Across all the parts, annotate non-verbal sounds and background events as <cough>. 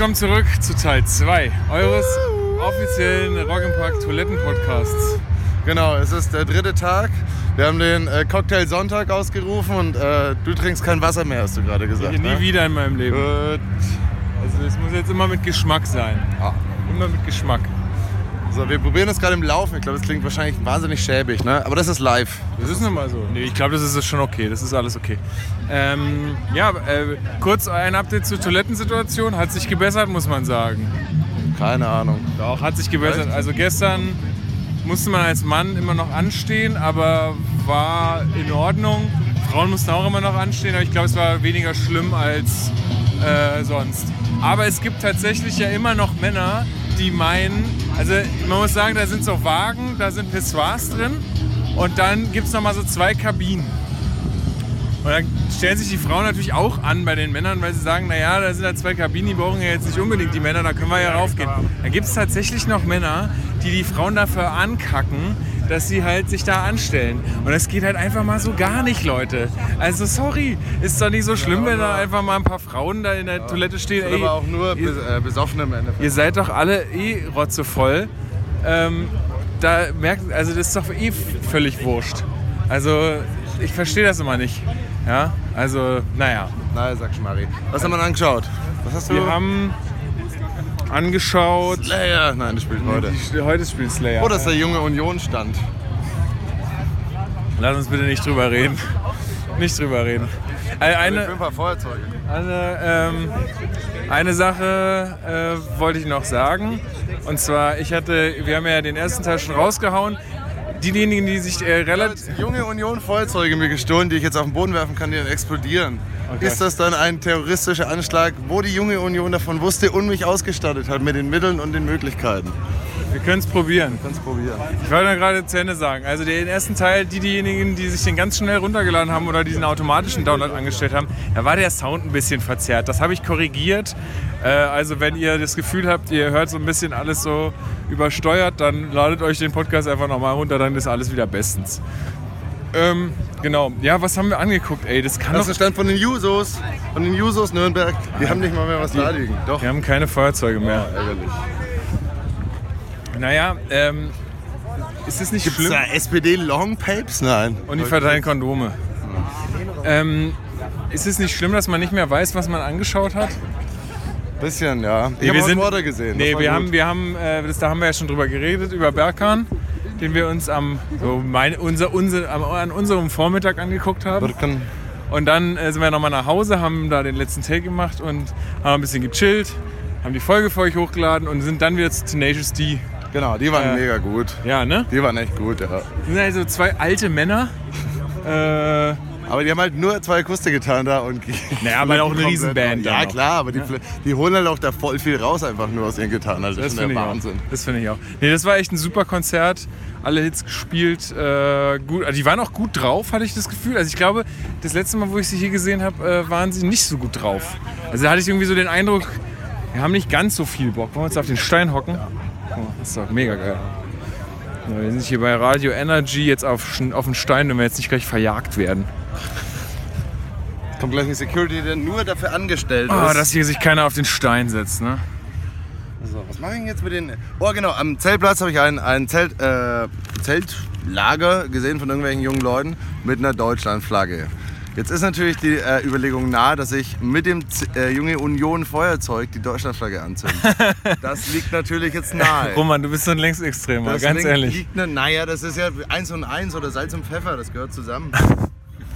Willkommen zurück zu Teil 2 eures offiziellen Rock'n'Park Toiletten Podcasts. Genau, es ist der dritte Tag. Wir haben den äh, Cocktail Sonntag ausgerufen und äh, du trinkst kein Wasser mehr, hast du gerade gesagt. Nie ne? wieder in meinem Leben. Gut. Also es muss jetzt immer mit Geschmack sein. Ah. Immer mit Geschmack. So, wir probieren das gerade im Laufen. Ich glaube, es klingt wahrscheinlich wahnsinnig schäbig, ne? Aber das ist live. Das ist nun mal so. Nee, ich glaube, das ist schon okay. Das ist alles okay. Ähm, ja, äh, kurz ein Update zur Toilettensituation. Hat sich gebessert, muss man sagen. Keine Ahnung. Doch, hat sich gebessert. Also gestern musste man als Mann immer noch anstehen, aber war in Ordnung. Frauen mussten auch immer noch anstehen, aber ich glaube, es war weniger schlimm als äh, sonst. Aber es gibt tatsächlich ja immer noch Männer, die meinen, also man muss sagen, da sind so Wagen, da sind Pissoirs drin und dann gibt es nochmal so zwei Kabinen. Und dann stellen sich die Frauen natürlich auch an bei den Männern, weil sie sagen, naja, da sind ja zwei Kabinen, die brauchen ja jetzt nicht unbedingt die Männer, da können wir ja raufgehen. Dann gibt es tatsächlich noch Männer, die die Frauen dafür ankacken, dass sie halt sich da anstellen. Und das geht halt einfach mal so gar nicht, Leute. Also sorry, ist doch nicht so schlimm, wenn da einfach mal ein paar Frauen da in der Toilette stehen. Sind aber auch nur ihr, äh, Besoffene im Endeffekt. ihr seid doch alle eh rotzevoll. Ähm, da merkt, also das ist doch eh völlig wurscht. Also ich verstehe das immer nicht. Ja, also naja. Nein, sag Schmarri. Was haben wir angeschaut? Was hast du? Wir haben angeschaut. Slayer. Nein, das spielt heute. Die- Heute spielt Slayer. Oh, das ist der junge Union-Stand. Lass uns bitte nicht drüber reden. Nicht drüber reden. Äh, Mit Eine, ein paar Feuerzeuge. eine, ähm, eine Sache äh, wollte ich noch sagen. Und zwar, ich hatte, wir haben ja den ersten Teil schon rausgehauen. Diejenigen, die sich äh, relativ. Junge Union Feuerzeuge mir gestohlen, die ich jetzt auf den Boden werfen kann, die dann explodieren. Okay. Ist das dann ein terroristischer Anschlag, wo die junge Union davon wusste und mich ausgestattet hat mit den Mitteln und den Möglichkeiten? Wir können es probieren. Probieren. Ich wollte gerade zu Ende sagen. Also den ersten Teil, die diejenigen, die sich den ganz schnell runtergeladen haben oder diesen automatischen Download angestellt haben, da war der Sound ein bisschen verzerrt. Das habe ich korrigiert. Äh, also wenn ihr das Gefühl habt, ihr hört so ein bisschen alles so übersteuert, dann ladet euch den Podcast einfach nochmal runter, dann ist alles wieder bestens. Ähm, genau. Ja, was haben wir angeguckt? Ey, das kann Das doch... ist der Stand von den Jusos. Von den Jusos Nürnberg. Die haben nicht mal mehr was da liegen. Doch. Wir haben keine Feuerzeuge mehr. Ärgerlich. Naja, ähm, ist es nicht Gibt's schlimm? da SPD Long Papes? Nein. Und die verteilen Kondome. Ähm, ist es nicht schlimm, dass man nicht mehr weiß, was man angeschaut hat? Bisschen, ja. Ich Nee, habe wir sind- gesehen. Nee, Das wir gut. haben, wir haben äh, das, da haben wir ja schon drüber geredet, über Berkan, den wir uns am, so mein, unser, unser, an unserem Vormittag angeguckt haben. Berkan. Und dann äh, sind wir nochmal nach Hause, haben da den letzten Take gemacht und haben ein bisschen gechillt, haben die Folge für euch hochgeladen und sind dann wieder zu Tenacious D. Genau, die waren Äh, mega gut. Ja, ne? Die waren echt gut, ja. Das sind also zwei alte Männer. <laughs> Äh, Aber die haben halt nur zwei Akustik getan da und. <laughs> Naja, aber <laughs> auch eine Riesenband Ja, klar, aber die, die holen halt auch da voll viel raus, einfach nur aus ihren Gitarren. Also Das das ist der ich auch. Wahnsinn. Das finde ich auch. Nee, das war echt ein super Konzert. Alle Hits gespielt. Äh, gut. Also die waren auch gut drauf, hatte ich das Gefühl. Also ich glaube, das letzte Mal, wo ich sie hier gesehen habe, äh, waren sie nicht so gut drauf. Also da hatte ich irgendwie so den Eindruck, wir haben nicht ganz so viel Bock. Wollen wir uns auf den Stein hocken? Mal, das ist doch mega geil. Ja, wir sind hier bei Radio Energy jetzt auf, auf den Stein, wenn wir jetzt nicht gleich verjagt werden. Kommt gleich ein Security, der nur dafür angestellt Ah, ist. dass hier sich keiner auf den Stein setzt, ne? So, was mache ich jetzt mit den. Oh, genau, am Zeltplatz habe ich ein, ein Zelt, äh, Zeltlager gesehen von irgendwelchen jungen Leuten mit einer Deutschlandflagge. Jetzt ist natürlich die äh, Überlegung nahe, dass ich mit dem Z äh, Junge Union Feuerzeug die Deutschlandflagge anzünde. <laughs> das liegt natürlich jetzt nahe. <laughs> Roman, du bist so ein Längsextremer, Das ganz ehrlich. Liegt ne, naja, das ist ja eins und eins oder Salz und Pfeffer, das gehört zusammen. <laughs>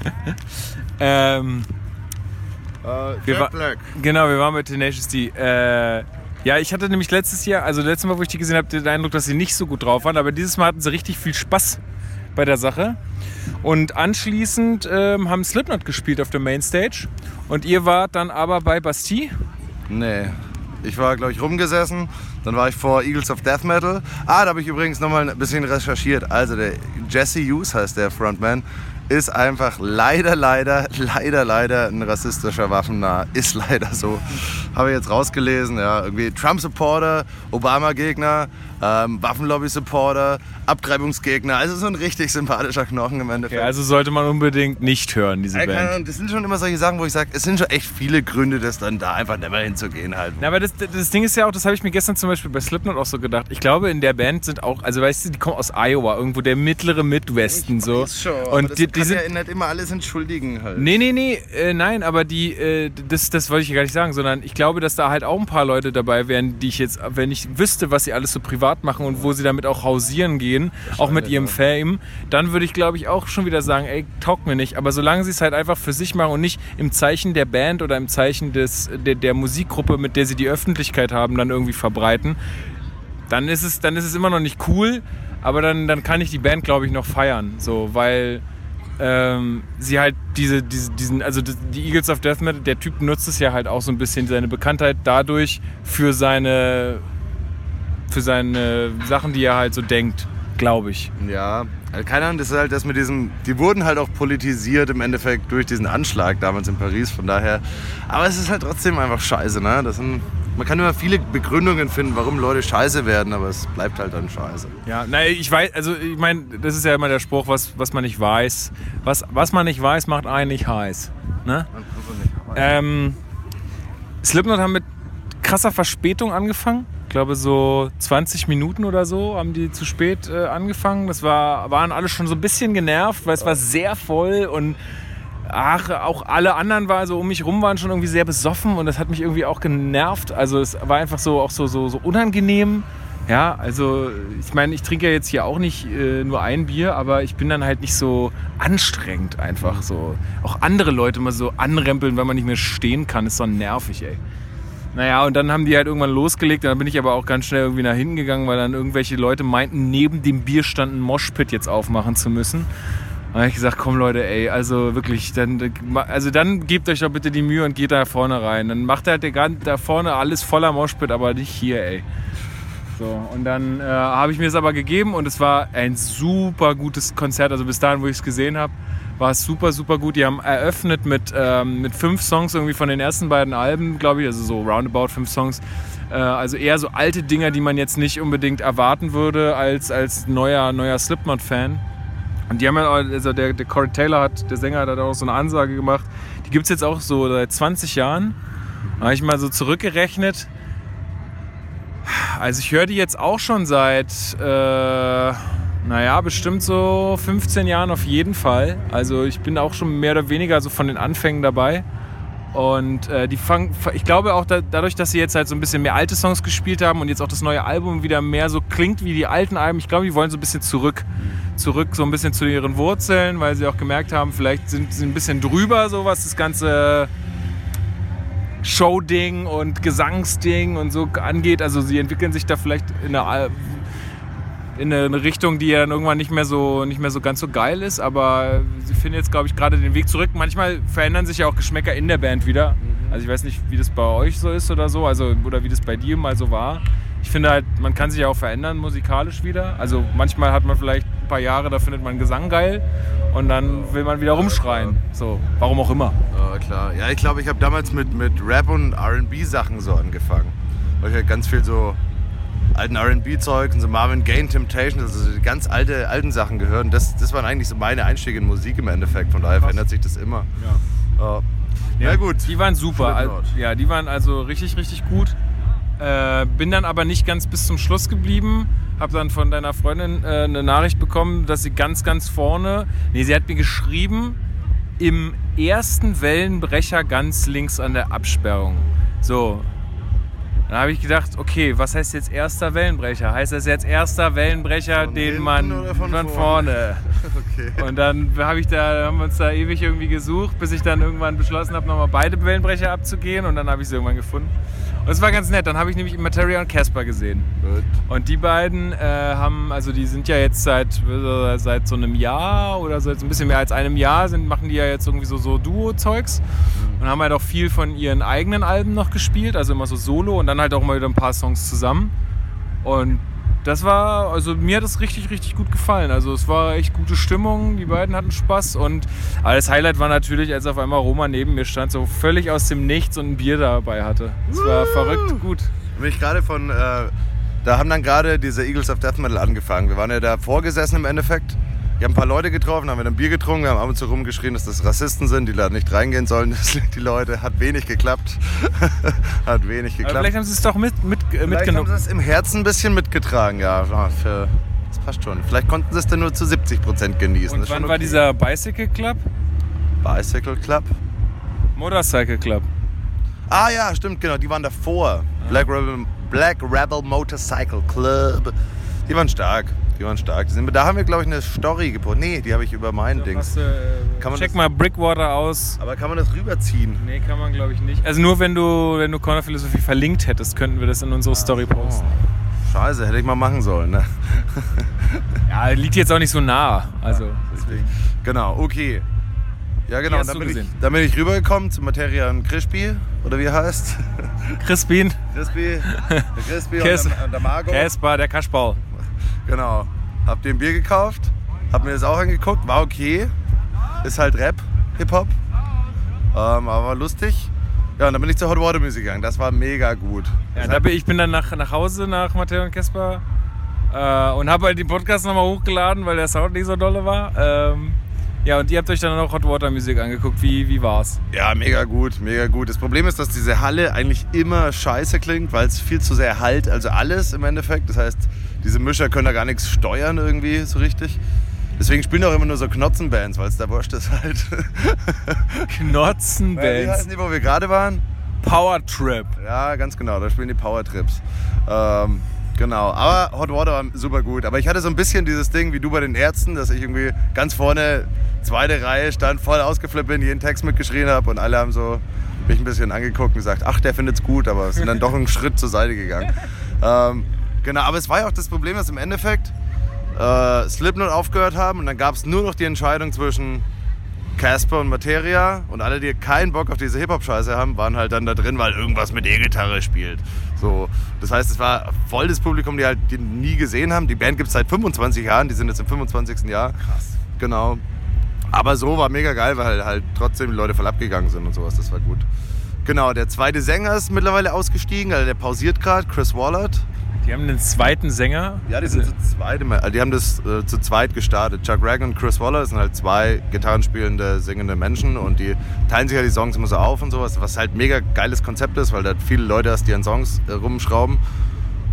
<laughs> Ähm, Äh, Wir Jack wa- Black. Genau, wir waren bei Tenacious D. Äh, ja, ich hatte nämlich letztes Jahr, also letztes Mal, wo ich die gesehen habe, den Eindruck, dass sie nicht so gut drauf waren. Aber dieses Mal hatten sie richtig viel Spaß bei der Sache. Und anschließend ähm, haben Slipknot gespielt auf der Mainstage. Und ihr wart dann aber bei Bastille. Nee. Ich war, glaube ich, rumgesessen. Dann war ich vor Eagles of Death Metal. Ah, da habe ich übrigens nochmal ein bisschen recherchiert. Also der Jesse Hughes heißt der Frontman. Ist einfach leider, leider, leider, leider ein rassistischer Waffennah. Ist leider so. Habe ich jetzt rausgelesen. Ja, irgendwie Trump-Supporter, Obama-Gegner. Ähm, Waffenlobby-Supporter, Abtreibungsgegner. Also so ein richtig sympathischer Knochen im Endeffekt. Okay, also sollte man unbedingt nicht hören, diese keine Band. Das sind schon immer solche Sachen, wo ich sage, es sind schon echt viele Gründe, das dann da einfach nicht mehr hinzugehen halt. Na, aber das, das Ding ist ja auch, das habe ich mir gestern zum Beispiel bei Slipknot auch so gedacht. Ich glaube, in der Band sind auch, also weißt du, die kommen aus Iowa, irgendwo der mittlere Midwesten so. Ist schon, Und das die, die kann sind, ja nicht immer alles entschuldigen halt. Nee, nee, nee, äh, nein, aber die, äh, das, das wollte ich gar nicht sagen, sondern ich glaube, dass da halt auch ein paar Leute dabei wären, die ich jetzt, wenn ich wüsste, was sie alles so privat machen und wo sie damit auch hausieren gehen, auch mit ihrem Fame, dann würde ich, glaube ich, auch schon wieder sagen, ey, taugt mir nicht. Aber solange sie es halt einfach für sich machen und nicht im Zeichen der Band oder im Zeichen des, der, der Musikgruppe, mit der sie die Öffentlichkeit haben, dann irgendwie verbreiten, dann ist es, dann ist es immer noch nicht cool, aber dann, dann kann ich die Band, glaube ich, noch feiern. So, weil ähm, sie halt diese, diese, diesen, also die Eagles of Death Metal, der Typ nutzt es ja halt auch so ein bisschen seine Bekanntheit dadurch für seine, für seine Sachen, die er halt so denkt, glaube ich. Ja, also keine Ahnung, das ist halt das mit diesem, die wurden halt auch politisiert im Endeffekt durch diesen Anschlag damals in Paris, von daher, aber es ist halt trotzdem einfach scheiße, ne? Das sind, man kann immer viele Begründungen finden, warum Leute scheiße werden, aber es bleibt halt dann scheiße. Ja, na, ich weiß, also ich meine, das ist ja immer der Spruch, was, was man nicht weiß. Was, was man nicht weiß, macht einen nicht heiß. Ne? Ähm, Slipknot haben mit krasser Verspätung angefangen. Ich glaube, so 20 Minuten oder so haben die zu spät äh, angefangen. Das war, waren alle schon so ein bisschen genervt, weil es war sehr voll und ach, auch alle anderen war so um mich rum waren schon irgendwie sehr besoffen und das hat mich irgendwie auch genervt. Also es war einfach so auch so, so, so unangenehm. Ja, also ich meine, ich trinke ja jetzt hier auch nicht äh, nur ein Bier, aber ich bin dann halt nicht so anstrengend einfach so. Auch andere Leute mal so anrempeln, weil man nicht mehr stehen kann, ist so nervig, ey. Naja, und dann haben die halt irgendwann losgelegt. Dann bin ich aber auch ganz schnell irgendwie nach hinten gegangen, weil dann irgendwelche Leute meinten, neben dem Bierstand einen Moshpit jetzt aufmachen zu müssen. Da habe ich gesagt, komm Leute, ey, also wirklich, dann, also dann gebt euch doch bitte die Mühe und geht da vorne rein. Dann macht halt der gan- da vorne alles voller Moshpit, aber nicht hier, ey. So, und dann äh, habe ich mir es aber gegeben und es war ein super gutes Konzert. Also bis dahin, wo ich es gesehen habe, war es super, super gut. Die haben eröffnet mit, ähm, mit fünf Songs irgendwie von den ersten beiden Alben, glaube ich, also so roundabout fünf Songs. Äh, also eher so alte Dinger, die man jetzt nicht unbedingt erwarten würde als, als neuer, neuer Slipknot-Fan. Und die haben ja, also der, der Corey Taylor hat, der Sänger hat auch so eine Ansage gemacht. Die gibt es jetzt auch so seit 20 Jahren. Da habe ich mal so zurückgerechnet. Also ich höre die jetzt auch schon seit, äh, naja, bestimmt so 15 Jahren auf jeden Fall. Also ich bin auch schon mehr oder weniger so von den Anfängen dabei. Und äh, die fangen, ich glaube auch da, dadurch, dass sie jetzt halt so ein bisschen mehr alte Songs gespielt haben und jetzt auch das neue Album wieder mehr so klingt wie die alten Alben, ich glaube, die wollen so ein bisschen zurück, zurück so ein bisschen zu ihren Wurzeln, weil sie auch gemerkt haben, vielleicht sind sie ein bisschen drüber, so was das ganze Show-Ding und Gesangsding und so angeht. Also sie entwickeln sich da vielleicht in eine, Al- in eine Richtung, die ja dann irgendwann nicht mehr so, nicht mehr so ganz so geil ist. Aber sie finden jetzt, glaube ich, gerade den Weg zurück. Manchmal verändern sich ja auch Geschmäcker in der Band wieder. Also ich weiß nicht, wie das bei euch so ist oder so, also oder wie das bei dir mal so war. Ich finde halt, man kann sich ja auch verändern musikalisch wieder. Also manchmal hat man vielleicht ein paar Jahre, da findet man Gesang geil und dann will man wieder rumschreien. So, warum auch immer. Ja, klar. Ja, ich glaube, ich habe damals mit, mit Rap und RB-Sachen so angefangen. Weil ich halt ganz viel so alten RB-Zeug und so Marvin Gaye, Temptation, also die ganz alte, alten Sachen gehört. Und das, das waren eigentlich so meine Einstiege in Musik im Endeffekt. Von daher verändert sich das immer. Ja. Ja, gut. Die waren super. Ja, die waren also richtig, richtig gut. Äh, bin dann aber nicht ganz bis zum Schluss geblieben. Hab dann von deiner Freundin äh, eine Nachricht bekommen, dass sie ganz, ganz vorne. Nee, sie hat mir geschrieben, im ersten Wellenbrecher ganz links an der Absperrung. So. Dann habe ich gedacht, okay, was heißt jetzt erster Wellenbrecher? Heißt das jetzt erster Wellenbrecher, Von den man von von vorne? vorne? <laughs> Okay. Und dann habe ich da, haben wir uns da ewig irgendwie gesucht, bis ich dann irgendwann beschlossen habe, nochmal beide Wellenbrecher abzugehen und dann habe ich sie irgendwann gefunden. Und es war ganz nett. Dann habe ich nämlich Materia und Casper gesehen. Gut. Und die beiden äh, haben, also die sind ja jetzt seit, äh, seit so einem Jahr oder seit so ein bisschen mehr als einem Jahr, sind, machen die ja jetzt irgendwie so, so Duo-Zeugs und haben halt auch viel von ihren eigenen Alben noch gespielt, also immer so Solo und dann halt auch immer wieder ein paar Songs zusammen. Und das war, also mir hat es richtig, richtig gut gefallen. Also es war echt gute Stimmung, die beiden hatten Spaß und aber das Highlight war natürlich, als auf einmal Roma neben mir stand, so völlig aus dem Nichts und ein Bier dabei hatte. Es war verrückt gut. Bin ich gerade von, äh, da haben dann gerade diese Eagles of Death Metal angefangen. Wir waren ja da vorgesessen im Endeffekt. Ich habe ein paar Leute getroffen, haben wir ein Bier getrunken, haben ab und zu rumgeschrien, dass das Rassisten sind, die da nicht reingehen sollen. <laughs> Die Leute, hat wenig geklappt. <laughs> hat wenig Aber geklappt. vielleicht haben sie es doch mit, mit, äh, Vielleicht haben mitgenommen. sie es im Herzen ein bisschen mitgetragen, ja. ja, Für, das passt schon. Vielleicht konnten sie es dann nur zu 70 Prozent genießen. Und wann schon war okay. dieser Bicycle Club? Bicycle Club? Motorcycle Club. Ah ja, stimmt, genau, die waren davor. Black Rebel, Black Rebel Motorcycle Club. Die waren stark. Die waren stark. Die sind, da haben wir, glaube ich, eine Story gepostet. Nee, die habe ich über mein Ding. Hast, äh, Kann man check das- mal Brickwater aus. Aber kann man das rüberziehen? Nee, kann man glaube ich nicht. Also nur wenn du, wenn du Corner Philosophie verlinkt hättest, könnten wir das in unsere Story posten. Oh, scheiße, hätte ich mal machen sollen. Ne? <laughs> Ja, liegt jetzt auch nicht so nah. Also deswegen. Genau, okay. Ja, genau. Dann du bin, ich, dann bin ich rübergekommen zu Materia und Crispy. Oder wie er heißt? Crispin, Crispy. Der <laughs> Crispy Kes- und, der, der Margot. Casper, der Kaschbau. Genau. Hab dir ein Bier gekauft, hab mir das auch angeguckt, war okay. Ist halt Rap, Hip-Hop. Ähm, aber war lustig. Ja, und dann bin ich zur Hot Water Music gegangen. Das war mega gut. Ja, da bin, ich bin dann nach, nach Hause nach Matteo und Casper äh, und habe halt den Podcast nochmal hochgeladen, weil der Sound nicht so dolle war. Ähm, ja, und ihr habt euch dann auch Hot Water Music angeguckt. Wie, wie war's? ja, mega gut, mega gut. Das Problem ist, dass diese Halle eigentlich immer scheiße klingt, weil es viel zu sehr halt, also alles im Endeffekt. Das heißt, diese Mischer können da gar nichts steuern irgendwie so richtig. Deswegen spielen auch immer nur so Knotzenbands, weil es da wurscht ist halt. Wie <laughs> Knotzenbands. heißen die, wo wir gerade waren? Power Trip. Ja, ganz genau, da spielen die Power Trips. Ähm, genau, aber Hot Water war super gut. Aber ich hatte so ein bisschen dieses Ding wie du bei den Ärzten, dass ich irgendwie ganz vorne, zweite Reihe stand, voll ausgeflippt bin, jeden Text mitgeschrien habe und alle haben so mich ein bisschen angeguckt und gesagt, ach, der findet's gut, aber sind dann doch einen Schritt zur Seite gegangen. <laughs> Ähm, genau, aber es war ja auch das Problem, dass im Endeffekt äh, Slipknot aufgehört haben und dann gab es nur noch die Entscheidung zwischen Casper und Materia und alle, die keinen Bock auf diese Hip-Hop-Scheiße haben, waren halt dann da drin, weil irgendwas mit E-Gitarre spielt. So, das heißt, es war voll das Publikum, die halt die nie gesehen haben. Die Band gibt es seit 25 Jahren, die sind jetzt im 25. Jahr. Krass. Genau. Aber so war mega geil, weil halt trotzdem die Leute voll abgegangen sind und sowas. Das war gut. Genau, der zweite Sänger ist mittlerweile ausgestiegen, also der pausiert gerade, Chris Wallard. Die haben einen zweiten Sänger. Ja, die sind zu zweit, also die haben das äh, zu zweit gestartet. Chuck Ragan und Chris Waller sind halt zwei gitarrenspielende, singende Menschen und die teilen sich ja die Songs immer so auf und sowas, was halt mega geiles Konzept ist, weil da viele Leute hast, die an Songs äh, rumschrauben.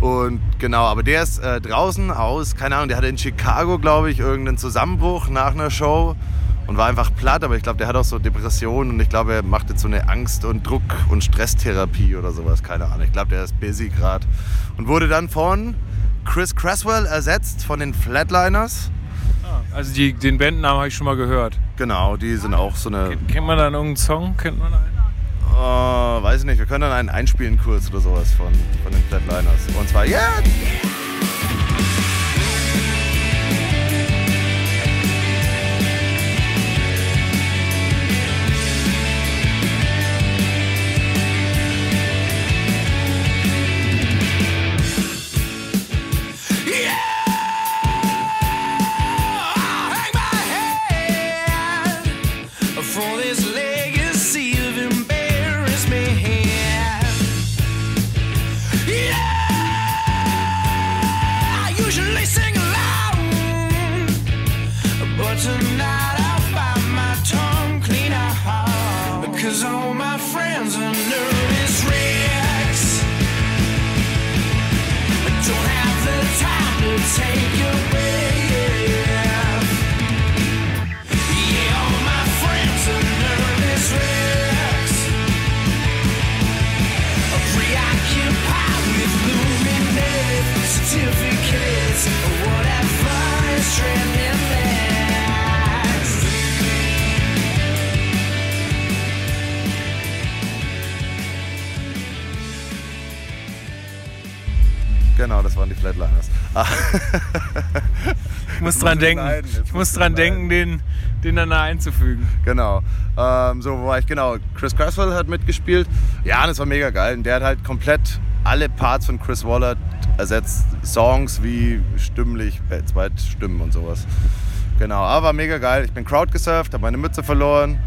Und genau, aber der ist äh, draußen aus, keine Ahnung, der hatte in Chicago, glaube ich, irgendeinen Zusammenbruch nach einer Show und war einfach platt, aber ich glaube, der hat auch so Depressionen und ich glaube, er macht jetzt so eine Angst- und Druck- und Stresstherapie oder sowas, keine Ahnung. Ich glaube, der ist busy gerade. Und wurde dann von Chris Cresswell ersetzt von den Flatliners. Also die, den Bandnamen habe ich schon mal gehört. Genau, die sind auch so eine, Kennt, kennt man da irgendeinen Song? Kennt man einen? äh, weiß ich nicht, wir können dann einen einspielen kurz oder sowas von, von den Flatliners. Und zwar jetzt! For Flatliners. Ah, <laughs> Ich muss dran denken. leiden, Ich muss dran leiden. denken, den, den dann da einzufügen. genau. Ähm, so, wo war ich? Genau, Chris Cresswell hat mitgespielt. Ja, das war mega geil. Und der hat halt komplett alle Parts von Chris Waller ersetzt. Songs wie stimmlich, äh, Zweitstimmen und sowas. Genau, aber war mega geil. Ich bin Crowd gesurft, habe meine Mütze verloren.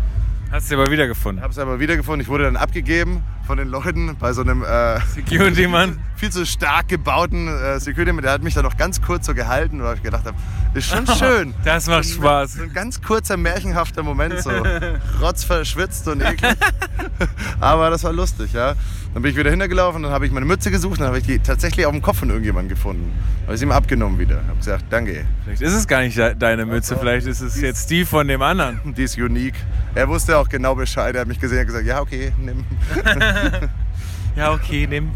Hast du aber wiedergefunden. Habe es aber wiedergefunden. Ich wurde dann abgegeben von den Leuten bei so einem äh, Security-Mann. <laughs> viel zu stark gebauten äh, Security, der hat mich da noch ganz kurz so gehalten, weil ich gedacht habe, ist schon <laughs> schön. Das macht Spaß. So ein ganz kurzer, märchenhafter Moment, so <laughs> rotzverschwitzt und eklig. Aber das war lustig, ja. Dann bin ich wieder hintergelaufen, dann habe ich meine Mütze gesucht, dann habe ich die tatsächlich auf dem Kopf von irgendjemandem gefunden. Habe ich sie ihm abgenommen wieder. Habe gesagt, danke. Vielleicht ist es gar nicht de- deine Mütze, vielleicht ist es jetzt die von dem anderen. <laughs> Die ist unique. Er wusste auch genau Bescheid. Er hat mich gesehen und gesagt, ja, okay, nimm. <laughs> Ja, okay, nimm.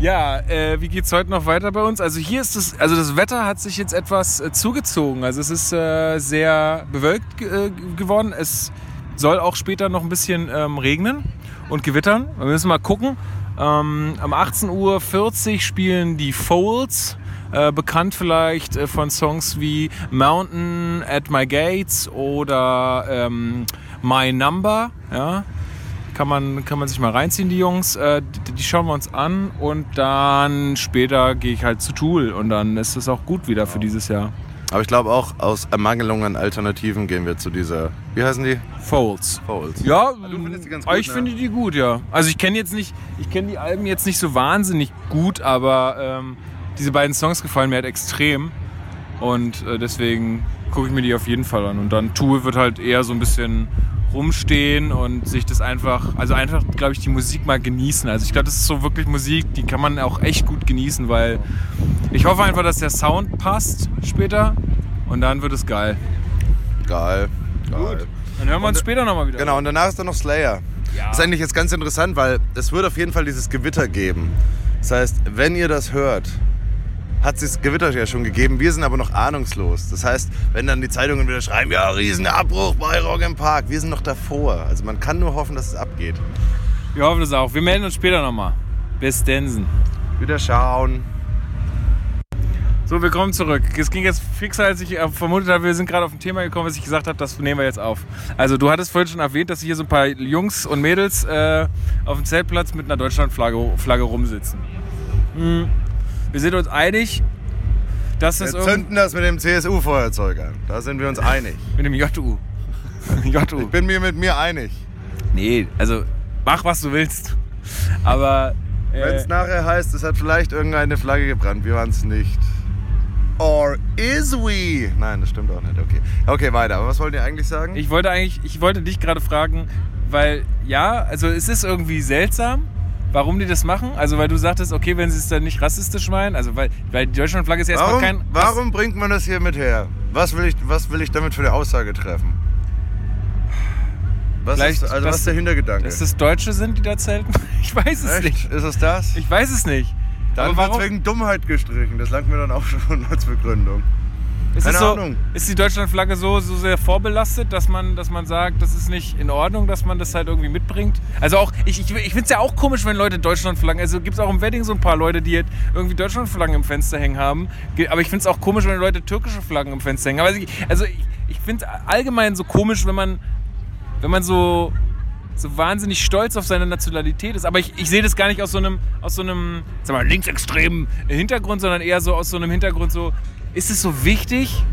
Ja, äh, wie geht's heute noch weiter bei uns? Also hier ist es, also das Wetter hat sich jetzt etwas äh, zugezogen. Also es ist äh, sehr bewölkt äh, geworden. Es soll auch später noch ein bisschen ähm, regnen und gewittern. Wir müssen mal gucken. Ähm, um 18.40 Uhr spielen die Folds. Äh, bekannt vielleicht äh, von Songs wie Mountain at My Gates oder ähm, My Number. Ja? Kann man, kann man sich mal reinziehen, die Jungs. Äh, die, die schauen wir uns an und dann später gehe ich halt zu Tool und dann ist es auch gut wieder für dieses Jahr. Aber ich glaube auch aus Ermangelung an Alternativen gehen wir zu dieser, wie heißen die? Folds. Folds. Ja, du findest die ganz aber gut, ich ne? finde die gut, ja. Also ich kenne jetzt nicht, ich kenne die Alben jetzt nicht so wahnsinnig gut, aber ähm, diese beiden Songs gefallen mir halt extrem und äh, deswegen gucke ich mir die auf jeden Fall an. Und dann Tool wird halt eher so ein bisschen rumstehen und sich das einfach, also einfach, glaube ich, die Musik mal genießen. Also ich glaube, das ist so wirklich Musik, die kann man auch echt gut genießen, weil ich hoffe einfach, dass der Sound passt später und dann wird es geil. Geil. Geil. Dann hören wir uns später nochmal wieder. Genau, und danach ist dann noch Slayer. Ja. Das ist eigentlich jetzt ganz interessant, weil es wird auf jeden Fall dieses Gewitter geben. Das heißt, wenn ihr das hört, hat es das Gewitter ja schon gegeben. Wir sind aber noch ahnungslos. Das heißt, wenn dann die Zeitungen wieder schreiben, ja, Riesenabbruch bei Rock im Park, wir sind noch davor. Also man kann nur hoffen, dass es abgeht. Wir hoffen das auch. Wir melden uns später nochmal. Bis Densen. Wieder schauen. So, willkommen zurück. Es ging jetzt fixer, als ich äh, vermutet habe. Wir sind gerade auf ein Thema gekommen, was ich gesagt habe, das nehmen wir jetzt auf. Also, du hattest vorhin schon erwähnt, dass hier so ein paar Jungs und Mädels äh, auf dem Zeltplatz mit einer Deutschlandflagge Flagge rumsitzen. Hm. Wir sind uns einig, dass das Wir zünden das mit dem CSU-Feuerzeug an. Da sind wir uns einig. <laughs> mit dem JU. <laughs> JU. Ich bin mir mit mir einig. Nee, also mach was du willst. Aber Wenn äh, es nachher heißt, es hat vielleicht irgendeine Flagge gebrannt, wir waren es nicht. Or is we? Nein, das stimmt auch nicht. Okay, okay weiter. Aber was wollt ihr eigentlich sagen? Ich wollte eigentlich, ich wollte dich gerade fragen, weil ja, also es ist irgendwie seltsam, warum die das machen. Also weil du sagtest, okay, wenn sie es dann nicht rassistisch meinen, also weil, weil die Deutschlandflagge ist ja erstmal kein. warum bringt man das hier mit her? Was will ich, was will ich damit für eine Aussage treffen? Was Vielleicht, ist, also was ist der Hintergedanke? Dass das Deutsche sind, die da zelten? <laughs> Ich weiß es nicht. Echt? Ist es das? Ich weiß es nicht. Dann wird wegen Dummheit gestrichen. Das langt mir dann auch schon <laughs> als Begründung. Ist, keine so, Ahnung. ist die Deutschlandflagge so, so sehr vorbelastet, dass man, dass man sagt, das ist nicht in Ordnung, dass man das halt irgendwie mitbringt? Also auch, ich, ich, ich finde es ja auch komisch, wenn Leute Deutschlandflaggen, also gibt es auch im Wedding so ein paar Leute, die halt irgendwie Deutschlandflaggen im Fenster hängen haben. Aber ich finde es auch komisch, wenn Leute türkische Flaggen im Fenster hängen. Aber ich, also ich, ich finde es allgemein so komisch, wenn man, wenn man so, so wahnsinnig stolz auf seine Nationalität ist. Aber ich, ich sehe das gar nicht aus so einem, aus so einem sag mal, linksextremen Hintergrund, sondern eher so aus so einem Hintergrund so, ist es so wichtig?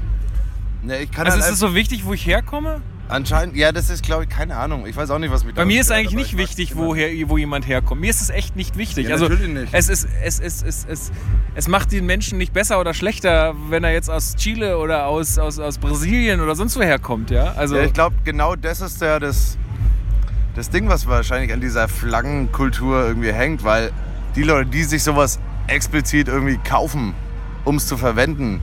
Nee, ich kann Also halt ist es so wichtig, wo ich herkomme? Anscheinend, ja, das ist, glaube ich, keine Ahnung. Ich weiß auch nicht, was mich Bei da mir ist eigentlich nicht wichtig, woher, wo jemand herkommt. Mir ist es echt nicht wichtig. Ja, also natürlich nicht. Es, ist, es, es, es, es, es macht den Menschen nicht besser oder schlechter, wenn er jetzt aus Chile oder aus, aus, aus Brasilien oder sonst woher kommt. Ja? Also, Ja, ich glaube, genau das ist ja das, das Ding, was wahrscheinlich an dieser Flaggenkultur irgendwie hängt, weil die Leute, die sich sowas explizit irgendwie kaufen, um es zu verwenden,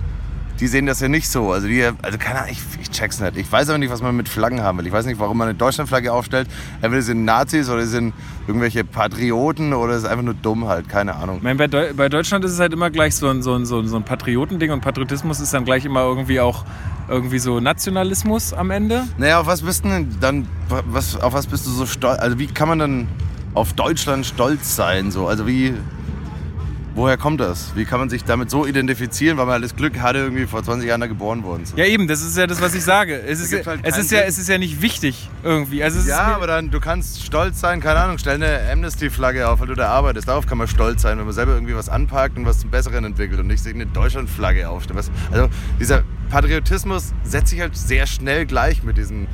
die sehen das ja nicht so. Also, die, also keine Ahnung, ich, ich check's nicht. Ich weiß aber nicht, was man mit Flaggen haben will. Ich weiß nicht, warum man eine Deutschlandflagge aufstellt. Entweder sind Nazis oder sind irgendwelche Patrioten oder ist einfach nur dumm halt. Keine Ahnung. ich meine, bei, Deu bei Deutschland ist es halt immer gleich so ein, so, ein, so ein so ein Patriotending und Patriotismus ist dann gleich immer irgendwie auch irgendwie so Nationalismus am Ende. Naja, auf was bist du denn dann, was, auf was bist du so stolz? Also wie kann man dann auf Deutschland stolz sein? So? Also wie, woher kommt das? Wie kann man sich damit so identifizieren, weil man das Glück hatte, irgendwie vor 20 Jahren da geboren worden zu sein? Ja eben, das ist ja das, was ich sage. Es ist, halt es ist, ja, es ist ja nicht wichtig irgendwie. Also es Ja, aber dann, du kannst stolz sein, keine Ahnung, stell eine Amnesty-Flagge auf, weil du da arbeitest. Darauf kann man stolz sein, wenn man selber irgendwie was anpackt und was zum Besseren entwickelt und nicht sich eine Deutschland-Flagge aufstellt. Also dieser Patriotismus setzt sich halt sehr schnell gleich mit diesem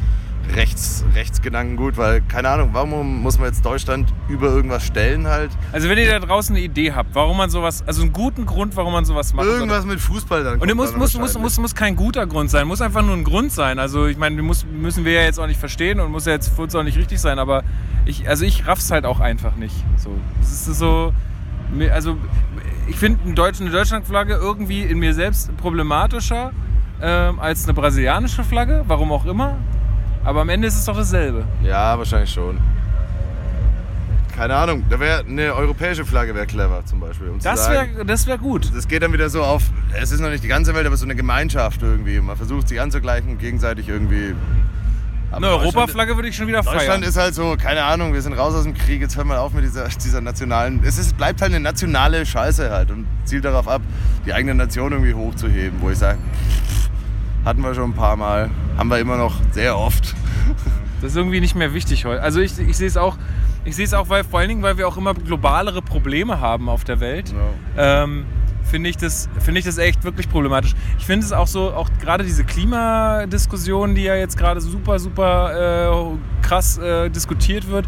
Rechts, Rechtsgedanken gut, weil, keine Ahnung, warum muss man jetzt Deutschland über irgendwas stellen halt? Also wenn ihr da draußen eine Idee habt, warum man sowas, also einen guten Grund, warum man sowas macht. Irgendwas mit Fußball dann. Und es muss, dann muss, muss, wahrscheinlich. muss, muss kein guter Grund sein, muss einfach nur ein Grund sein. Also ich meine, muss, müssen wir ja jetzt auch nicht verstehen und muss ja jetzt für uns auch nicht richtig sein, aber ich, also ich raff's halt auch einfach nicht. So, es ist so, also ich finde eine Deutschlandflagge irgendwie in mir selbst problematischer ähm, als eine brasilianische Flagge, warum auch immer. Aber am Ende ist es doch dasselbe. Ja, wahrscheinlich schon. Keine Ahnung, da wäre eine europäische Flagge wäre clever zum Beispiel. Um Das wäre das wär gut. Das geht dann wieder so auf, es ist noch nicht die ganze Welt, aber so eine Gemeinschaft irgendwie. Man versucht sich anzugleichen, gegenseitig irgendwie. Aber Eine Europaflagge würde ich schon wieder feiern. Deutschland ist halt so, keine Ahnung, wir sind raus aus dem Krieg, jetzt hör mal auf mit dieser, <laughs> dieser nationalen. Es ist, bleibt halt eine nationale Scheiße halt und zielt darauf ab, die eigene Nation irgendwie hochzuheben, wo ich sage, hatten wir schon ein paar Mal, haben wir immer noch sehr oft. Das ist irgendwie nicht mehr wichtig heute. Also ich, ich sehe es auch, ich sehe es auch, weil vor allen Dingen, weil wir auch immer globalere Probleme haben auf der Welt. Ähm, finde ich, das, finde ich das echt wirklich problematisch. Ich finde es auch so, auch gerade diese Klimadiskussion, die ja jetzt gerade super, super äh, krass äh, diskutiert wird.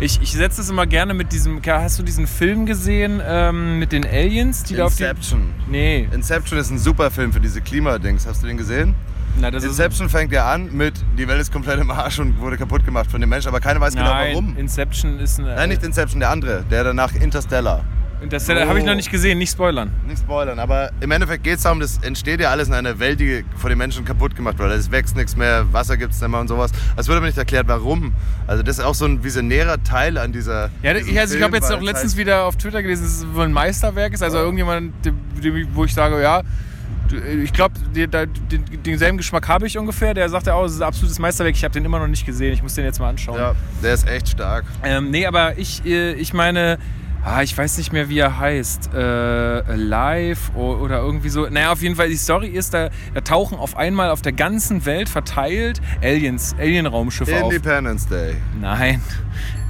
Ich, ich setze das immer gerne mit diesem, hast du diesen Film gesehen ähm, mit den Aliens, die da auf die... Inception. Nee, Inception ist ein super Film für diese Klimadings. Hast du den gesehen? na, das ist... Inception fängt ja an mit, die Welt ist komplett im Arsch und wurde kaputt gemacht von den Menschen, aber keiner weiß genau Nein, warum. Inception ist ein... Nein, nicht Inception, der andere, der danach Interstellar. Das habe ich noch Oh. nicht gesehen, nicht spoilern. Nicht spoilern, aber im Endeffekt geht es darum, das entsteht ja alles in einer Welt, die von den Menschen kaputt gemacht wird. Es wächst nichts mehr, Wasser gibt es nicht mehr und sowas. Es wird aber nicht erklärt, warum. Also das ist auch so ein visionärer Teil an dieser. Ja, ich, also ich habe jetzt auch letztens wieder auf Twitter gelesen, dass es wohl ein Meisterwerk ist. Also irgendjemand, dem, dem, wo ich sage, ja, du, ich glaube, den, denselben Geschmack habe ich ungefähr. Der sagt ja auch, es ist ein absolutes Meisterwerk. Ich habe den immer noch nicht gesehen. Ich muss den jetzt mal anschauen. Ja, der ist echt stark. Ähm, nee, aber ich, äh, ich meine, ah, ich weiß nicht mehr, wie er heißt. Äh, Live oder irgendwie so. Naja, auf jeden Fall, die Story ist, da, da tauchen auf einmal auf der ganzen Welt verteilt Aliens, Alien-Raumschiffe auf. Independence Day. Nein.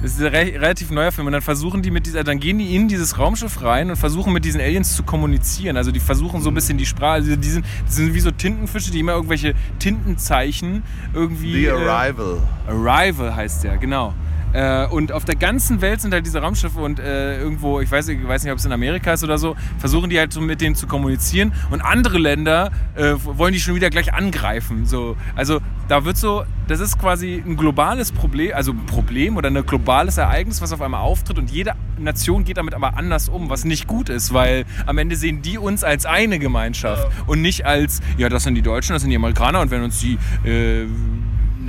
Das ist ein re relativ neuer Film. Und dann versuchen die mit dieser, dann gehen die in dieses Raumschiff rein und versuchen mit diesen Aliens zu kommunizieren. Also die versuchen so ein bisschen die Sprache, also die sind, die sind wie so Tintenfische, die immer irgendwelche Tintenzeichen irgendwie. The äh, Arrival. Arrival heißt der, genau. Äh, und auf der ganzen Welt sind halt diese Raumschiffe und äh, irgendwo, ich weiß, ich weiß nicht, ob es in Amerika ist oder so, versuchen die halt so mit denen zu kommunizieren und andere Länder äh, wollen die schon wieder gleich angreifen. So. Also da wird so, das ist quasi ein globales Problem, also ein Problem oder ein globales Ereignis, was auf einmal auftritt und jede Nation geht damit aber anders um, was nicht gut ist, weil am Ende sehen die uns als eine Gemeinschaft und nicht als, ja, das sind die Deutschen, das sind die Amerikaner und wenn uns die äh,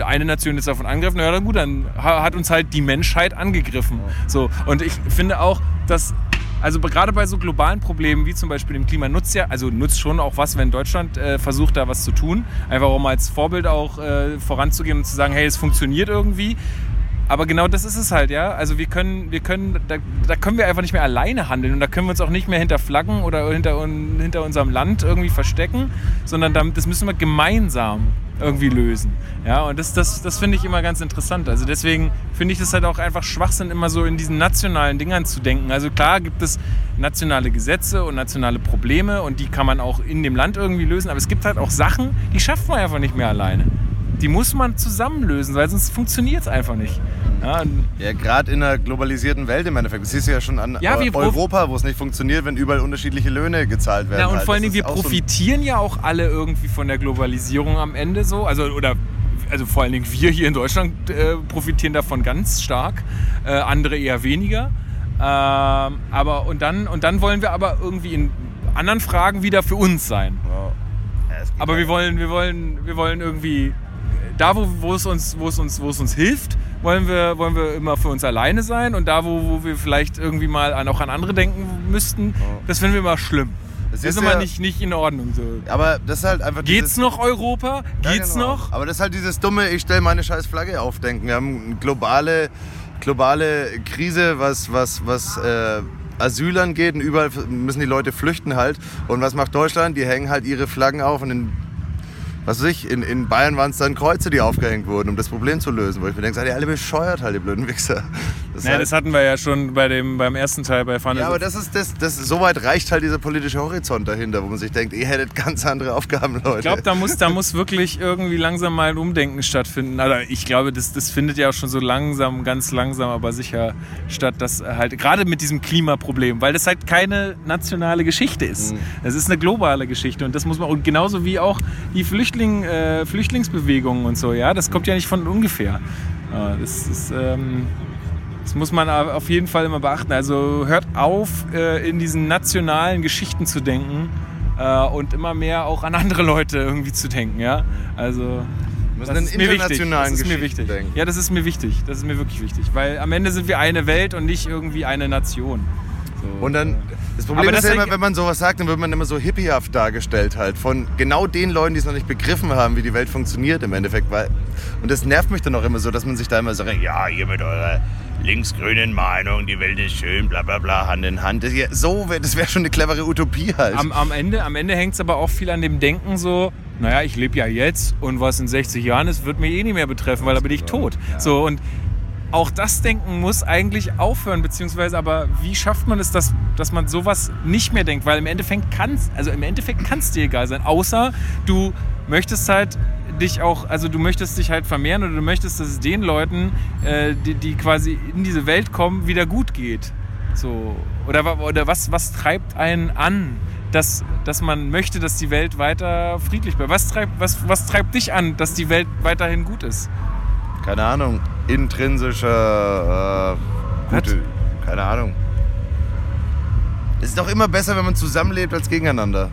eine Nation jetzt davon angegriffen, ja dann gut, dann ha- hat uns halt die Menschheit angegriffen. So, und ich finde auch, dass also gerade bei so globalen Problemen wie zum Beispiel dem Klima nutzt ja, also nutzt schon auch was, wenn Deutschland äh, versucht, da was zu tun. Einfach um als Vorbild auch äh, voranzugehen und zu sagen, hey, es funktioniert irgendwie. Aber genau das ist es halt, ja. Also wir können, wir können, da, da können wir einfach nicht mehr alleine handeln und da können wir uns auch nicht mehr hinter Flaggen oder hinter, hinter unserem Land irgendwie verstecken, sondern das müssen wir gemeinsam irgendwie lösen. Ja, und das, das, das finde ich immer ganz interessant. Also deswegen finde ich das halt auch einfach Schwachsinn, immer so in diesen nationalen Dingern zu denken. Also klar gibt es nationale Gesetze und nationale Probleme und die kann man auch in dem Land irgendwie lösen, aber es gibt halt auch Sachen, die schafft man einfach nicht mehr alleine. Die muss man zusammen lösen, weil sonst funktioniert es einfach nicht. Ja, Ja, gerade in einer globalisierten Welt im Endeffekt. Das siehst du ja schon an Ja, Europa, wo es nicht funktioniert, wenn überall unterschiedliche Löhne gezahlt werden. Ja, und halt. vor allen Dingen, wir auch so profitieren ja auch alle irgendwie von der Globalisierung am Ende so. Also, oder, also vor allen Dingen wir hier in Deutschland äh, profitieren davon ganz stark, äh, andere eher weniger. Ähm, aber und dann, und dann wollen wir aber irgendwie in anderen Fragen wieder für uns sein. Ja, es geht Aber ja- wir wollen, wir wollen, wir wollen irgendwie da, wo, wo, es uns, wo, es uns, wo es uns hilft, wollen wir, wollen wir immer für uns alleine sein. Und da, wo, wo wir vielleicht irgendwie mal an, auch an andere denken müssten, das finden wir immer schlimm. Das Das ist immer ja- nicht, nicht in Ordnung. So. Aber das ist halt einfach Geht's noch Europa? Ja, Geht's genau. noch? Aber das ist halt dieses dumme, ich stelle meine scheiß Flagge auf, denken. Wir haben eine globale, globale Krise, was, was, was äh, Asyl angeht und überall müssen die Leute flüchten halt. Und was macht Deutschland? Die hängen halt ihre Flaggen auf und in, was weiß ich, in, in Bayern waren es dann Kreuze, die aufgehängt wurden, um das Problem zu lösen. Wo ich mir denke, seid ihr alle bescheuert halt, ihr blöden Wichser. Das Naja, heißt- das hatten wir ja schon bei dem, beim ersten Teil bei Fun ja, aber das ist das, das soweit reicht halt dieser politische Horizont dahinter, wo man sich denkt, ihr hättet ganz andere Aufgaben, Leute. Ich glaube, da muss, da muss wirklich irgendwie langsam mal ein Umdenken stattfinden. Also ich glaube, das, das findet ja auch schon so langsam, ganz langsam, aber sicher statt, dass halt gerade mit diesem Klimaproblem, weil das halt keine nationale Geschichte ist. Mhm. Es ist eine globale Geschichte und das muss man und genauso wie auch die Flüchtling, äh, Flüchtlingsbewegungen und so. Ja, das kommt ja nicht von ungefähr. Ja, das ist ähm, das muss man auf jeden Fall immer beachten. Also hört auf, äh, in diesen nationalen Geschichten zu denken äh, und immer mehr auch an andere Leute irgendwie zu denken. Ja? Also das ist mir wichtig. Das ist mir wichtig. denken. Ja, das ist mir wichtig. Das ist mir wirklich wichtig, weil am Ende sind wir eine Welt und nicht irgendwie eine Nation. So. Und dann, das Problem Aber ist das ja immer, wenn man sowas sagt, dann wird man immer so hippiehaft dargestellt halt. Von genau den Leuten, die es noch nicht begriffen haben, wie die Welt funktioniert im Endeffekt. Weil, und das nervt mich dann auch immer so, dass man sich da immer so, ja, ihr mit eurer linksgrünen Meinung, die Welt ist schön, bla bla bla, Hand in Hand. Das, ja, so, wär- das wäre schon eine clevere Utopie halt. Am, am Ende, am Ende hängt es aber auch viel an dem Denken so, naja, ich lebe ja jetzt und was in 60 Jahren ist, wird mich eh nicht mehr betreffen, weil da bin ich tot. So und auch das Denken muss eigentlich aufhören, beziehungsweise aber wie schafft man es, dass, dass man sowas nicht mehr denkt? Weil im Endeffekt kann also im Endeffekt kann es dir egal sein, außer du möchtest halt dich auch, also du möchtest dich halt vermehren oder du möchtest, dass es den Leuten, äh, die, die quasi in diese Welt kommen, wieder gut geht. So, oder, oder was, was treibt einen an, dass, dass man möchte, dass die Welt weiter friedlich bleibt? Was treibt, was, was treibt dich an, dass die Welt weiterhin gut ist? Keine Ahnung, intrinsischer, äh, gute, keine Ahnung. Es ist doch immer besser, wenn man zusammenlebt als gegeneinander.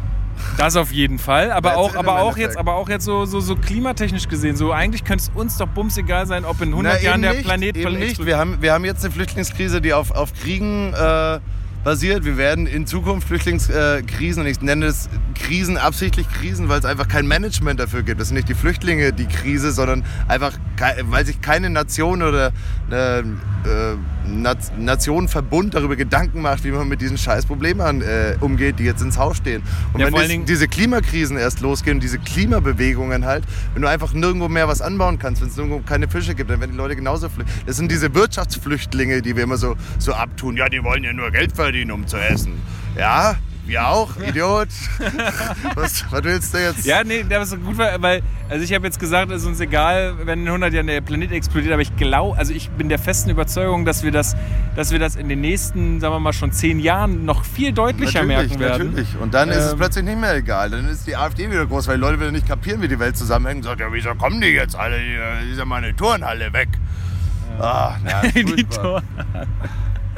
Das auf jeden Fall, aber auch, aber auch jetzt, aber auch jetzt so, so, so klimatechnisch gesehen. So eigentlich könnte es uns doch bums egal sein, ob in 100 Na, Jahren der nicht, Planet eben nicht. Wir haben, wir haben jetzt eine Flüchtlingskrise, die auf, auf Kriegen äh, basiert. Wir werden in Zukunft Flüchtlingskrisen, und ich nenne es Krisen absichtlich Krisen, weil es einfach kein Management dafür gibt. Das sind nicht die Flüchtlinge die Krise, sondern einfach, weil sich keine Nation oder äh, äh, Naz- Nationenverbund darüber Gedanken macht, wie man mit diesen scheiß Problemen äh, umgeht, die jetzt ins Haus stehen. Und Ja, wenn vor allen das, Dingen- diese Klimakrisen erst losgehen, diese Klimabewegungen halt, wenn du einfach nirgendwo mehr was anbauen kannst, wenn es nirgendwo keine Fische gibt, dann werden die Leute genauso flüchten. Das sind diese Wirtschaftsflüchtlinge, die wir immer so, so abtun. Ja, die wollen ja nur Geld verdienen, um zu essen. Ja, wir auch, Idiot. <laughs> was, was willst du jetzt? Ja, nee, das ist gut, weil, also ich habe jetzt gesagt, es ist uns egal, wenn in 100 Jahren der Planet explodiert, aber ich glaube, also ich bin der festen Überzeugung, dass wir das, dass wir das in den nächsten, sagen wir mal, schon zehn Jahren noch viel deutlicher natürlich, merken werden. natürlich. Und dann ist es Ähm, plötzlich nicht mehr egal. Dann ist die AfD wieder groß, weil die Leute wieder nicht kapieren, wie die Welt zusammenhängt. Und sagen, ja, wieso kommen die jetzt alle? Die ist ja mal eine Turnhalle weg. Ah, na, <laughs> Die furchtbar.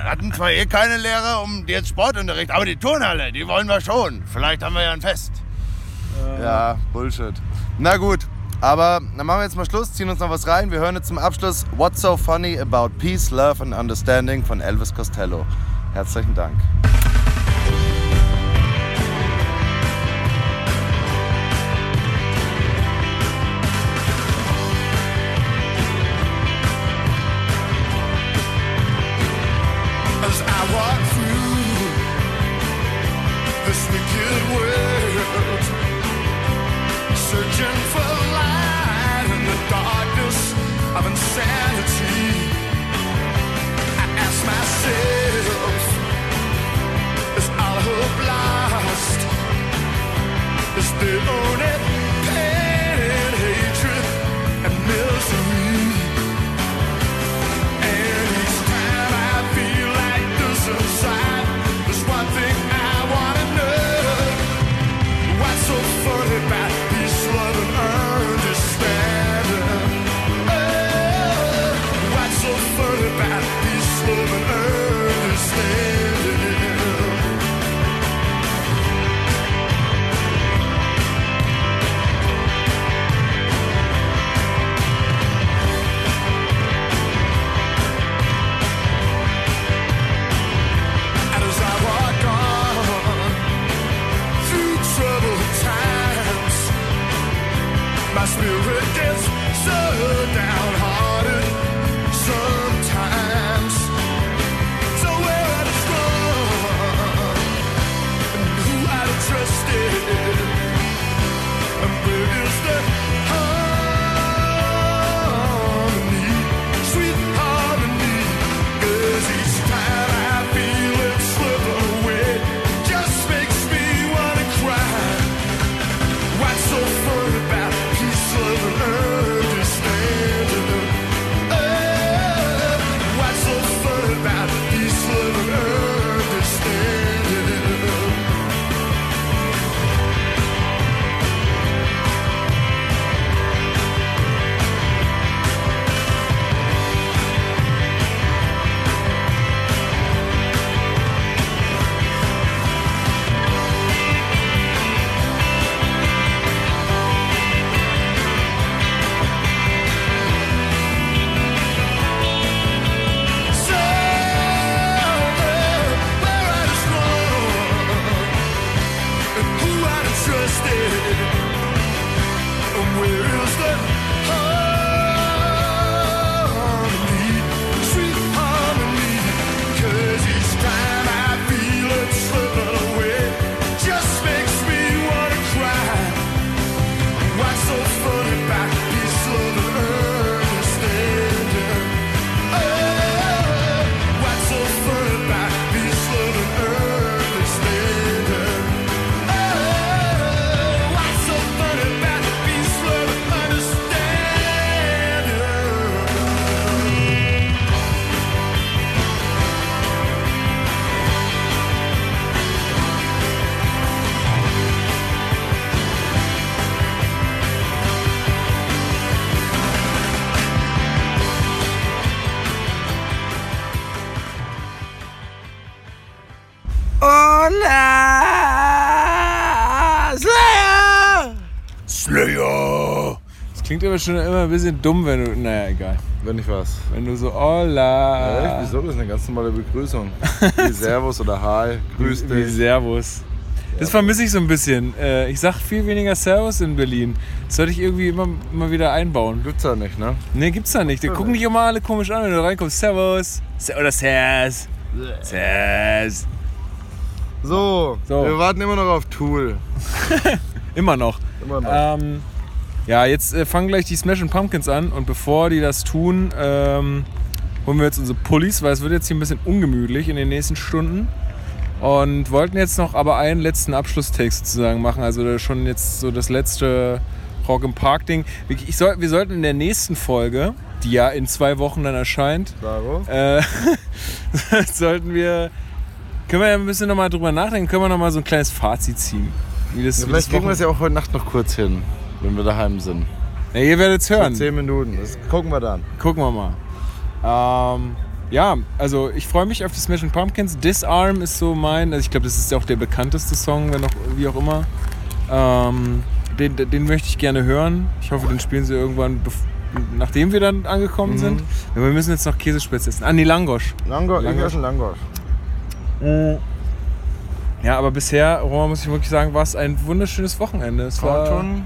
Hatten zwar eh keine Lehrer um jetzt Sportunterricht, aber die Turnhalle, die wollen wir schon. Vielleicht haben wir ja ein Fest. Ja, Bullshit. Na gut, aber dann machen wir jetzt mal Schluss, ziehen uns noch was rein. Wir hören jetzt zum Abschluss What's So Funny About Peace, Love and Understanding von Elvis Costello. Herzlichen Dank. Is Aber schon immer ein bisschen dumm, wenn du. Naja, egal. Wenn nicht was. Wenn du so Hola. Echt? Wieso? Das ist eine ganz normale Begrüßung. Wie <laughs> Servus oder Hi. Grüß Wie dich. Servus. Das vermisse ich so ein bisschen. Äh, Ich sag viel weniger Servus in Berlin. Das sollte ich irgendwie immer, immer wieder einbauen. Gibt's da nicht, ne? Ne, gibt's da nicht. Die gucken dich immer alle komisch an, wenn du reinkommst. Servus. Se- Oder Servus. Servus. So, So. wir warten immer noch auf Tool. <laughs> Immer noch. Immer noch. Ähm, ja, jetzt äh, fangen gleich die Smashing Pumpkins an und bevor die das tun, ähm, holen wir jetzt unsere Pullis, weil es wird jetzt hier ein bisschen ungemütlich in den nächsten Stunden. Und wollten jetzt noch aber einen letzten Abschlusstext sozusagen machen, also schon jetzt so das letzte Rock im Park Ding. Wir- Ich soll, wir sollten in der nächsten Folge, die ja in zwei Wochen dann erscheint, äh, <laughs> sollten wir, können wir ja ein bisschen nochmal drüber nachdenken, können wir nochmal so ein kleines Fazit ziehen. Wie das, Ja, wie vielleicht das kriegen wir es ja auch heute Nacht noch kurz hin, wenn wir daheim sind. Ja, ihr werdet es hören. zehn Minuten, das gucken wir dann. Gucken wir mal. Ähm, ja, also ich freue mich auf die Smashing Pumpkins. Disarm ist so mein, also ich glaube, das ist ja auch der bekannteste Song, wenn auch, wie auch immer. Ähm, den, den möchte ich gerne hören. Ich hoffe, den spielen sie irgendwann, nachdem wir dann angekommen sind. Ja, wir müssen jetzt noch Käsespätzle essen. Ah, nee, Langosch. Langosch, Langosch. einen Langosch. Ja, aber bisher, Roman, muss ich wirklich sagen, war es ein wunderschönes Wochenende. Es war, schon.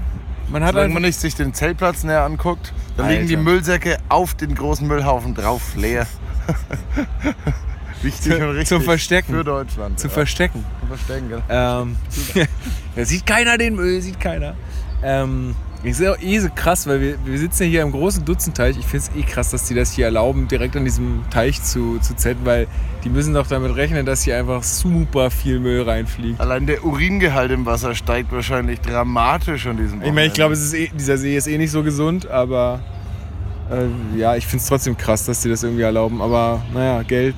Man hat einfach, man nicht sich den Zeltplatz näher anguckt, dann liegen die. Müllsäcke auf den großen Müllhaufen drauf, leer. <laughs> Wichtig Zu- und richtig. zum Verstecken. Für Deutschland. zu ja. verstecken. Zum Verstecken, gell? Ähm, <laughs> da sieht keiner den Müll, sieht keiner. Ähm, ich sehe auch eh so krass, weil wir, wir sitzen ja hier im großen Dutzendteich. Ich finde es eh krass, dass die das hier erlauben, direkt an diesem Teich zu, zu zelten, weil die müssen doch damit rechnen, dass hier einfach super viel Müll reinfliegt. Allein der Uringehalt im Wasser steigt wahrscheinlich dramatisch an diesem Ich meine, ich glaube, es ist eh, dieser See ist eh nicht so gesund, aber äh, ja, ich finde es trotzdem krass, dass die das irgendwie erlauben. Aber naja, Geld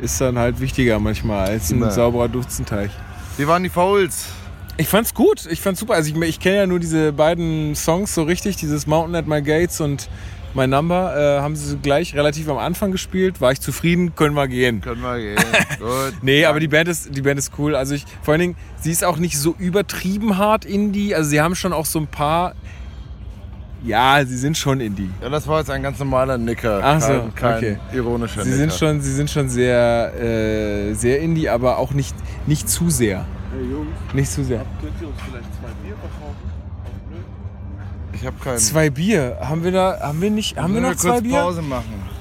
ist dann halt wichtiger manchmal als ein Immer. sauberer Dutzendteich. Wie waren die Fouls? Ich fand's gut, ich fand's super. Also ich, ich kenne ja nur diese beiden Songs so richtig, dieses Mountain at My Gates und My Number, äh, haben sie gleich relativ am Anfang gespielt. War ich zufrieden, können wir gehen. Können wir gehen. <laughs> Gut. Nee, aber die Band ist, die Band ist cool. Also ich, vor allen Dingen, sie ist auch nicht so übertrieben hart Indie. Also sie haben schon auch so ein paar, ja, sie sind schon Indie. Ja, das war jetzt ein ganz normaler Nicker. Ach so, kein, kein okay. ironischer Sie Nicker. sind schon, sie sind schon sehr, äh, sehr Indie, aber auch nicht, nicht zu sehr. Nicht zu sehr. Ich habe keinen. Zwei Bier. Haben wir da, haben wir nicht, haben wir noch kurz zwei Bier? Pause machen.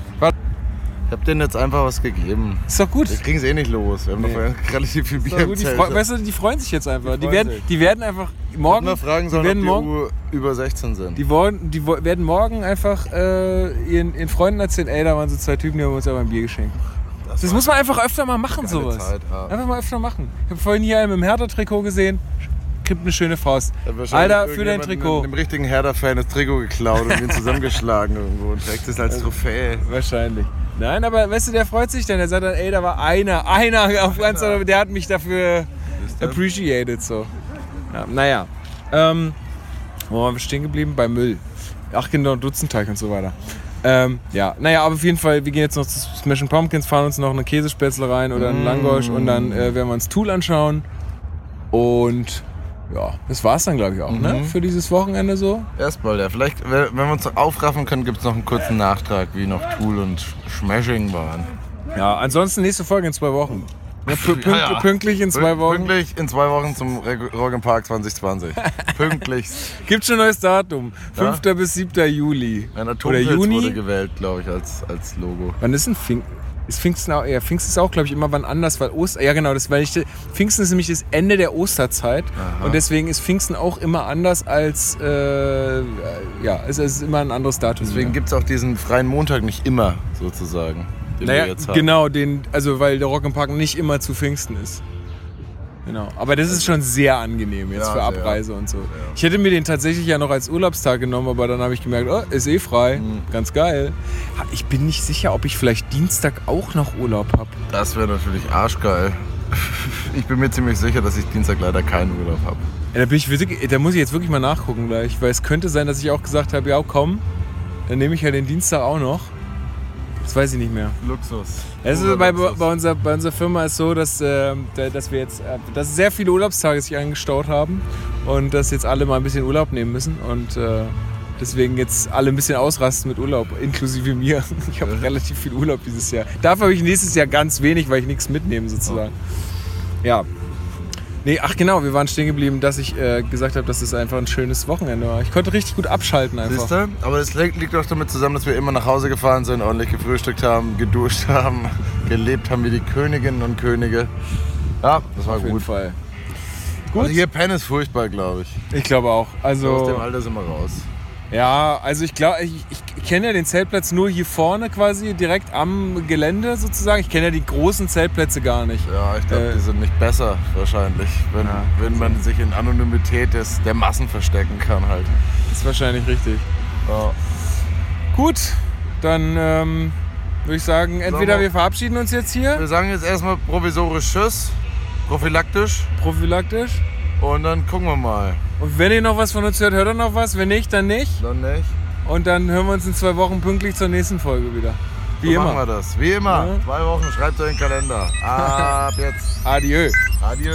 Ich habe denen jetzt einfach was gegeben. Ist doch gut. Wir kriegen es eh nicht los. Wir haben Nee. <laughs> noch relativ viel Bier gut. Die, weißt du, die freuen sich jetzt einfach. Die, freuen werden, sich. die werden einfach morgen, mal fragen sollen, die werden ob morgen, die U über 16 sind. die, wollen, die werden morgen einfach äh, ihren, ihren Freunden erzählen, ey, da waren so zwei Typen, die haben uns aber ein Bier geschenkt. Das muss man einfach öfter mal machen, sowas. Zeit, ja. Einfach mal öfter machen. Ich habe vorhin hier einen mit dem Hertha-Trikot gesehen. Kriegt eine schöne Faust. Alter, für dein Trikot. Dem richtigen Herder-Fan das Trikot geklaut und ihn <laughs> zusammengeschlagen irgendwo und trägt es als Trophäe. Wahrscheinlich. Nein, aber weißt du, der freut sich dann. Der sagt dann, ey, da war einer, einer auf ganz, der hat mich dafür appreciated so. Ja, naja. Ähm, wo waren wir stehen geblieben? Bei Müll. Ach genau, Dutzendteig und so weiter. Ähm, ja, naja, aber auf jeden Fall, wir gehen jetzt noch zu Smashing Pumpkins, fahren uns noch eine Käsespätzle rein oder einen Langosch und dann äh, werden wir uns Tool anschauen. Und ja, das war's dann, glaube ich, auch, ne? Für dieses Wochenende so. Erstmal, ja. Vielleicht, wenn wenn wir uns noch aufraffen können, gibt es noch einen kurzen Nachtrag, wie noch Tool und Smashing waren. Ja, ansonsten nächste Folge in zwei Wochen. Ja, pü pünkt- Ja, ja. Pünktlich in zwei Wochen. Pünktlich in zwei Wochen zum Reg- Rock im Park 2020. <laughs> Pünktlich. Gibt schon ein neues Datum. Ja. 5. bis 7. Juli. Ein Oder Juni. wurde gewählt, glaube ich, als, als Logo. Wann ist denn Pfingsten? Ist Pfingsten auch, ja, Pfingsten ist auch, glaube ich, immer wann anders, weil Oster, ja genau, das, weil ich, Pfingsten ist nämlich das Ende der Osterzeit Aha. und deswegen ist Pfingsten auch immer anders als, äh, ja, es ist immer ein anderes Datum. Deswegen gibt es auch diesen freien Montag nicht immer, sozusagen. Den wir naja, jetzt haben. genau, den, also weil der Rock im Park nicht immer zu Pfingsten ist. Genau, aber das ist schon sehr angenehm jetzt Ja, für sehr. Abreise und so. Ich hätte mir den tatsächlich ja noch als Urlaubstag genommen, aber dann habe ich gemerkt, oh, ist eh frei, Mhm. ganz geil. Ich bin nicht sicher, ob ich vielleicht Dienstag auch noch Urlaub habe. Das wäre natürlich arschgeil. <laughs> Ich bin mir ziemlich sicher, dass ich Dienstag leider keinen Urlaub habe. Ja, da, bin ich wirklich, da muss ich jetzt wirklich mal nachgucken gleich, weil es könnte sein, dass ich auch gesagt habe, ja komm, dann nehme ich ja den Dienstag auch noch. Das weiß ich nicht mehr. Luxus. Es ist bei, Luxus. bei, unserer, bei unserer Firma ist so, dass, äh, dass wir jetzt äh, dass sehr viele Urlaubstage sich eingestaut haben und dass jetzt alle mal ein bisschen Urlaub nehmen müssen und äh, deswegen jetzt alle ein bisschen ausrasten mit Urlaub, inklusive mir. <laughs> Ich habe relativ viel Urlaub dieses Jahr. Dafür habe ich nächstes Jahr ganz wenig, weil ich nichts mitnehme sozusagen. Ja. Nee, ach genau, wir waren stehen geblieben, dass ich äh, gesagt habe, dass es einfach ein schönes Wochenende war. Ich konnte richtig gut abschalten einfach. Siehst du? Aber das liegt liegt doch damit zusammen, dass wir immer nach Hause gefahren sind, ordentlich gefrühstückt haben, geduscht haben, <laughs> gelebt haben wie die Königinnen und Könige. Ja, das war Auf jeden gut. Fall. Gut. Also hier pennen ist furchtbar, glaube ich. Ich glaube auch. So aus dem Also Alter sind wir raus. Ja, also ich glaube, ich, ich kenne ja den Zeltplatz nur hier vorne quasi direkt am Gelände sozusagen. Ich kenne ja die großen Zeltplätze gar nicht. Ja, ich glaube, Äh, die sind nicht besser wahrscheinlich, wenn, Ja. wenn man sich in Anonymität des, der Massen verstecken kann halt. Das ist wahrscheinlich richtig. Ja. Gut, dann ähm, würde ich sagen, entweder wir- wir verabschieden uns jetzt hier Wir sagen jetzt erstmal provisorisch Tschüss, prophylaktisch prophylaktisch. Und dann gucken wir mal. Und wenn ihr noch was von uns hört, hört ihr noch was. Wenn nicht, dann nicht. Dann nicht. Und dann hören wir uns in zwei Wochen pünktlich zur nächsten Folge wieder. Wie so immer. machen wir das. Wie immer. Ja. Zwei Wochen, schreibt euch in den Kalender. Ab jetzt. <laughs> Adieu. Adieu.